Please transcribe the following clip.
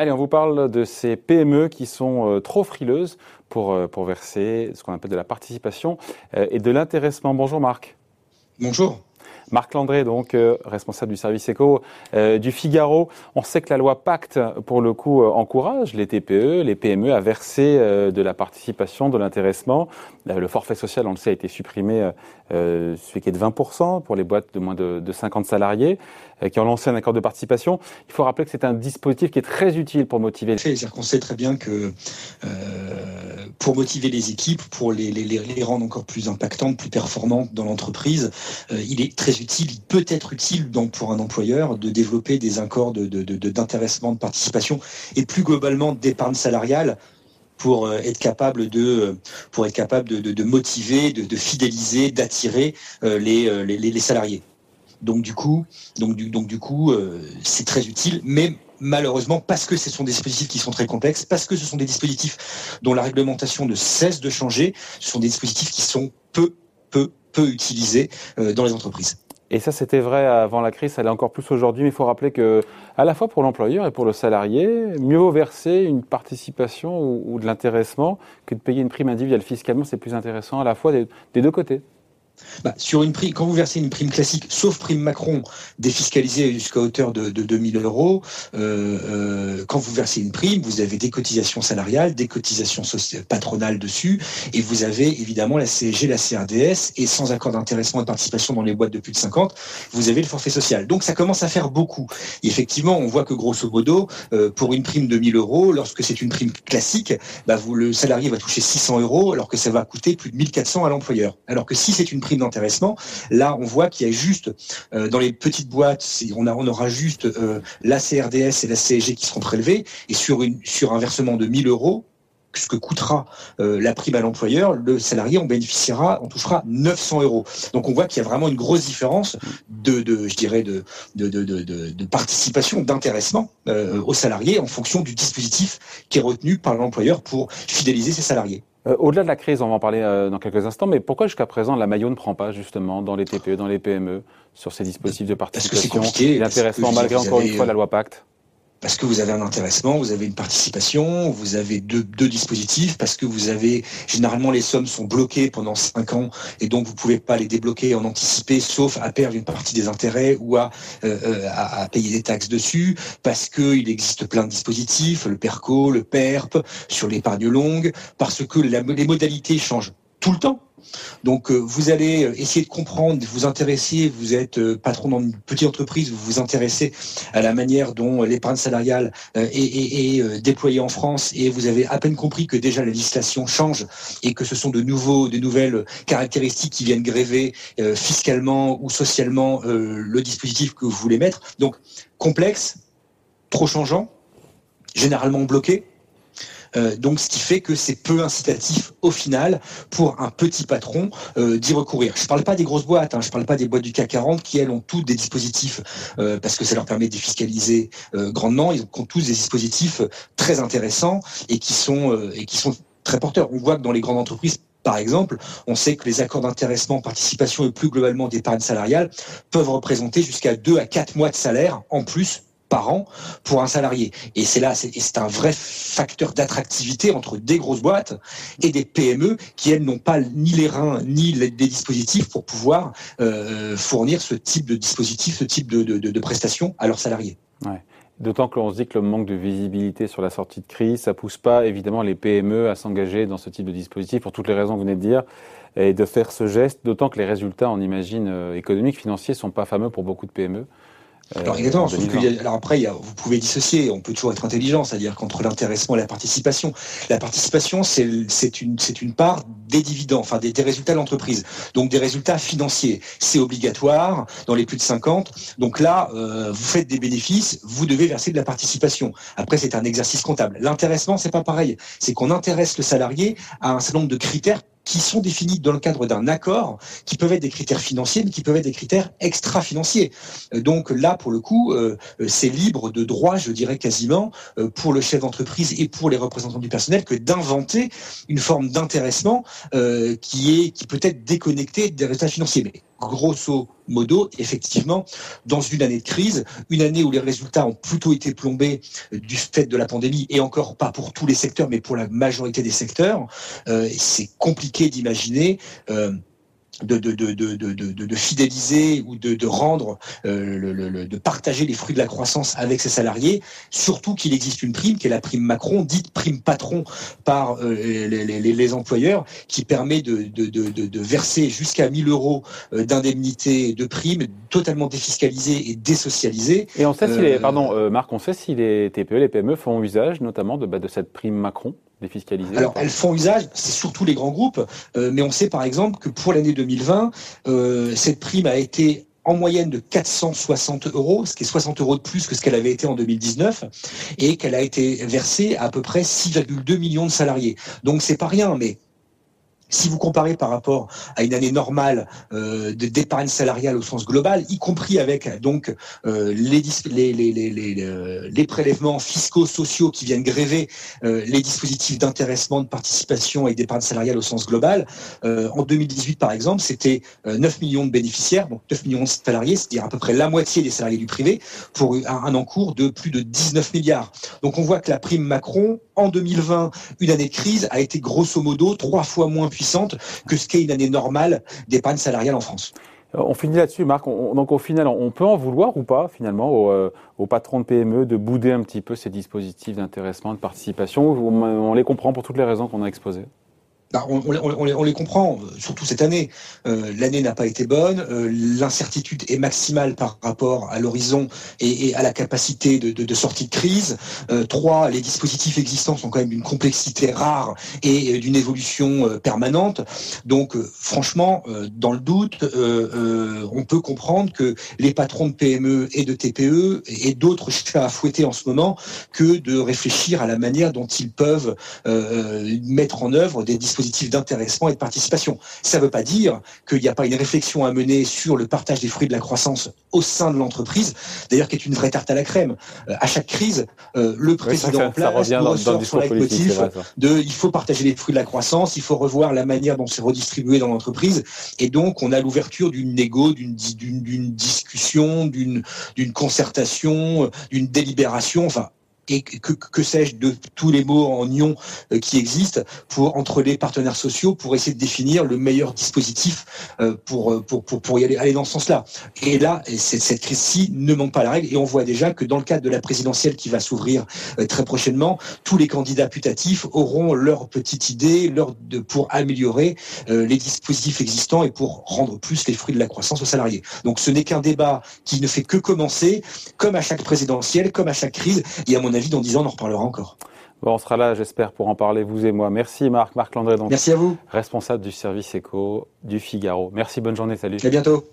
Allez, on vous parle de ces PME qui sont euh, trop frileuses pour, euh, pour verser ce qu'on appelle de la participation euh, et de l'intéressement. Bonjour Marc. Bonjour. Marc Landré, donc responsable du service éco du Figaro. On sait que la loi Pacte, pour le coup, encourage les TPE, les PME à verser de la participation, de l'intéressement. le forfait social, on le sait, a été supprimé, celui qui est de 20% pour les boîtes de moins de, de 50 salariés. Euh, qui ont lancé un accord de participation. Il faut rappeler que c'est un dispositif qui est très utile pour motiver. C'est-à-dire qu'on sait très bien que euh, pour motiver les équipes, pour les, les, les, rendre encore plus impactantes, plus performantes dans l'entreprise, euh, il est très utile, il peut être utile donc pour un employeur de développer des accords d'intéressement, de, de, de participation et plus globalement d'épargne salariale pour euh, être capable de pour être capable de, de motiver, de, fidéliser, d'attirer euh, les, les, les salariés. Donc du coup, donc du, donc du coup, euh, c'est très utile, mais malheureusement, parce que ce sont des dispositifs qui sont très complexes, parce que ce sont des dispositifs dont la réglementation ne cesse de changer, ce sont des dispositifs qui sont peu, peu, peu utilisés euh, dans les entreprises. Et ça, c'était vrai avant la crise, ça l'est encore plus aujourd'hui, mais il faut rappeler que, à la fois pour l'employeur et pour le salarié, mieux vaut verser une participation ou, de l'intéressement que de payer une prime individuelle fiscalement. C'est plus intéressant à la fois des deux côtés bah, sur une prime, quand vous versez une prime classique, sauf prime Macron, défiscalisée jusqu'à hauteur de, de 2000 euros, euh, euh, quand vous versez une prime, vous avez des cotisations salariales, des cotisations patronales dessus, et vous avez évidemment la CSG, la CRDS, et sans accord d'intéressement et de participation dans les boîtes de plus de 50, vous avez le forfait social. Donc ça commence à faire beaucoup. Et effectivement, on voit que grosso modo, euh, pour une prime de 1000 euros, lorsque c'est une prime classique, bah le salarié va toucher 600 euros, alors que ça va coûter plus de 1400 à l'employeur. Alors que si c'est d'intéressement. Là, on voit qu'il y a juste euh, dans les petites boîtes, on, aura juste euh, la CRDS et la CSG qui seront prélevés, et sur, une, sur un versement de 1000 euros, ce que coûtera euh, la prime à l'employeur, le salarié en bénéficiera, on touchera 900 euros. Donc on voit qu'il y a vraiment une grosse différence de, je dirais, de, participation, d'intéressement aux salariés en fonction du dispositif qui est retenu par l'employeur pour fidéliser ses salariés. Euh, au-delà de la crise, on va en parler euh, dans quelques instants, mais pourquoi jusqu'à présent la maillot ne prend pas justement dans les TPE, dans les PME, sur ces dispositifs de participation et l'intéressement, malgré encore une fois la loi Pacte parce que vous avez un intéressement, vous avez une participation, vous avez deux, dispositifs, parce que vous avez généralement les sommes sont bloquées pendant cinq ans et donc vous pouvez pas les débloquer en anticipé, sauf à perdre une partie des intérêts ou à, euh, euh à, payer des taxes dessus, parce que il existe plein de dispositifs, le PERCO, le PERP, sur l'épargne longue, parce que les modalités changent tout le temps. Donc euh, vous allez euh, essayer de comprendre, vous intéresser, vous êtes euh, patron dans une petite entreprise, vous vous intéressez à la manière dont l'épargne salariale est, déployée en France et vous avez à peine compris que déjà la législation change et que ce sont de nouveaux, de nouvelles caractéristiques qui viennent gréver fiscalement ou socialement le dispositif que vous voulez mettre. Donc complexe, trop changeant, généralement bloqué. Euh, donc, ce qui fait que c'est peu incitatif au final pour un petit patron euh, d'y recourir. Je ne parle pas des grosses boîtes, hein, je ne parle pas des boîtes du CAC 40 qui elles ont toutes des dispositifs euh, parce que ça leur permet de fiscaliser grandement. Ils ont tous des dispositifs très intéressants et qui sont et qui sont très porteurs. On voit que dans les grandes entreprises par exemple, on sait que les accords d'intéressement, participation et plus globalement d'épargne salariale peuvent représenter jusqu'à 2 à 4 mois de salaire en plus par an pour un salarié. Et c'est là, c'est un vrai facteur d'attractivité entre des grosses boîtes et des PME qui, elles, n'ont pas ni les reins ni les, dispositifs pour pouvoir euh, fournir ce type de dispositif, ce type de, de, de prestations à leurs salariés. D'autant que l'on se dit que le manque de visibilité sur la sortie de crise, ça pousse pas évidemment les PME à s'engager dans ce type de dispositif pour toutes les raisons que vous venez de dire et de faire ce geste. D'autant que les résultats, on imagine, euh, économiques, financiers, sont pas fameux pour beaucoup de PME. Euh, alors exactement. alors après, vous pouvez dissocier. On peut toujours être intelligent, c'est-à-dire qu'entre l'intéressement et la participation, la participation, c'est une, part des dividendes, enfin des, résultats de l'entreprise. Donc des résultats financiers. C'est obligatoire dans les plus de 50. Donc là, euh, vous faites des bénéfices, vous devez verser de la participation. Après, c'est un exercice comptable. L'intéressement, c'est pas pareil. C'est qu'on intéresse le salarié à un certain nombre de critères qui sont définis dans le cadre d'un accord, qui peuvent être des critères financiers, mais qui peuvent être des critères extra-financiers. Euh, donc là, pour le coup, euh, euh, c'est libre de droit, je dirais quasiment, pour le chef d'entreprise et pour les représentants du personnel que d'inventer une forme d'intéressement qui est qui peut être déconnectée des résultats financiers. Mais grosso modo, effectivement, dans une année de crise, une année où les résultats ont plutôt été plombés du fait de la pandémie, et encore pas pour tous les secteurs, mais pour la majorité des secteurs, c'est compliqué d'imaginer euh, de, de, de, de, fidéliser ou de, rendre, euh, le, de partager les fruits de la croissance avec ses salariés, surtout qu'il existe une prime qui est la prime Macron, dite prime patron par euh, les, les, les, employeurs, qui permet de, verser jusqu'à 1000 euros d'indemnité de prime totalement défiscalisée et désocialisée. Et on sait si les, pardon Marc, on sait si les TPE, les PME font usage notamment de, bah, de cette prime Macron alors, elles font usage, c'est surtout les grands groupes, euh, mais on sait par exemple que pour l'année 2020, euh, cette prime a été en moyenne de 460 euros, ce qui est 60 euros de plus que ce qu'elle avait été en 2019, et qu'elle a été versée à, à peu près 6,2 millions de salariés. Donc c'est pas rien, mais si vous comparez par rapport à une année normale euh, d'épargne salariale au sens global, y compris avec donc euh, euh, les, prélèvements fiscaux, sociaux qui viennent gréver euh, les dispositifs d'intéressement, de participation et d'épargne salariale au sens global, en 2018 par exemple, c'était 9 millions de bénéficiaires, donc 9 millions de salariés, c'est-à-dire à peu près la moitié des salariés du privé, pour un encours de plus de 19 milliards. Donc on voit que la prime Macron, en 2020, une année de crise, a été grosso modo trois fois moins puissante que ce qu'est une année normale d'épargne salariale en France. Euh, on finit là-dessus, Marc. donc au final, on peut en vouloir ou pas, finalement, aux, euh, patrons de PME de bouder un petit peu ces dispositifs d'intéressement, de participation? on les comprend pour toutes les raisons qu'on a exposées? Bah, on, les comprend, surtout cette année. Euh, l'année n'a pas été bonne, euh, l'incertitude est maximale par rapport à l'horizon et, à la capacité de, sortie de crise. Euh, trois, les dispositifs existants sont quand même d'une complexité rare et d'une évolution permanente. Donc, franchement, dans le doute, on peut comprendre que les patrons de PME et de TPE et d'autres chats à fouetter en ce moment que de réfléchir à la manière dont ils peuvent mettre en œuvre des dispositifs d'intéressement et de participation. Ça ne veut pas dire qu'il n'y a pas une réflexion à mener sur le partage des fruits de la croissance au sein de l'entreprise, d'ailleurs qui est une vraie tarte à la crème. Euh, à chaque crise, euh, le président en place ressort son leitmotiv de il faut partager les fruits de la croissance, il faut revoir la manière dont c'est redistribué dans l'entreprise, et donc on a l'ouverture d'une négo, d'une discussion, d'une concertation, euh, d'une délibération, enfin et que, sais-je de tous les mots en ion euh, qui existent pour entre les partenaires sociaux pour essayer de définir le meilleur dispositif euh, pour, euh, pour, pour, pour y aller, aller dans ce sens-là. Et là, cette crise-ci ne manque pas la règle et on voit déjà que dans le cadre de la présidentielle qui va s'ouvrir très prochainement, tous les candidats putatifs auront leur petite idée leur de, pour améliorer les dispositifs existants et pour rendre plus les fruits de la croissance aux salariés. Donc ce n'est qu'un débat qui ne fait que commencer, comme à chaque présidentielle, comme à chaque crise, et à mon avis, dans 10 ans, on en reparlera encore. Bon, on sera là, j'espère, pour en parler, vous et moi. Merci Marc, Marc Landré, donc, Merci à vous. responsable du service éco du Figaro. Merci, bonne journée, salut. À bientôt.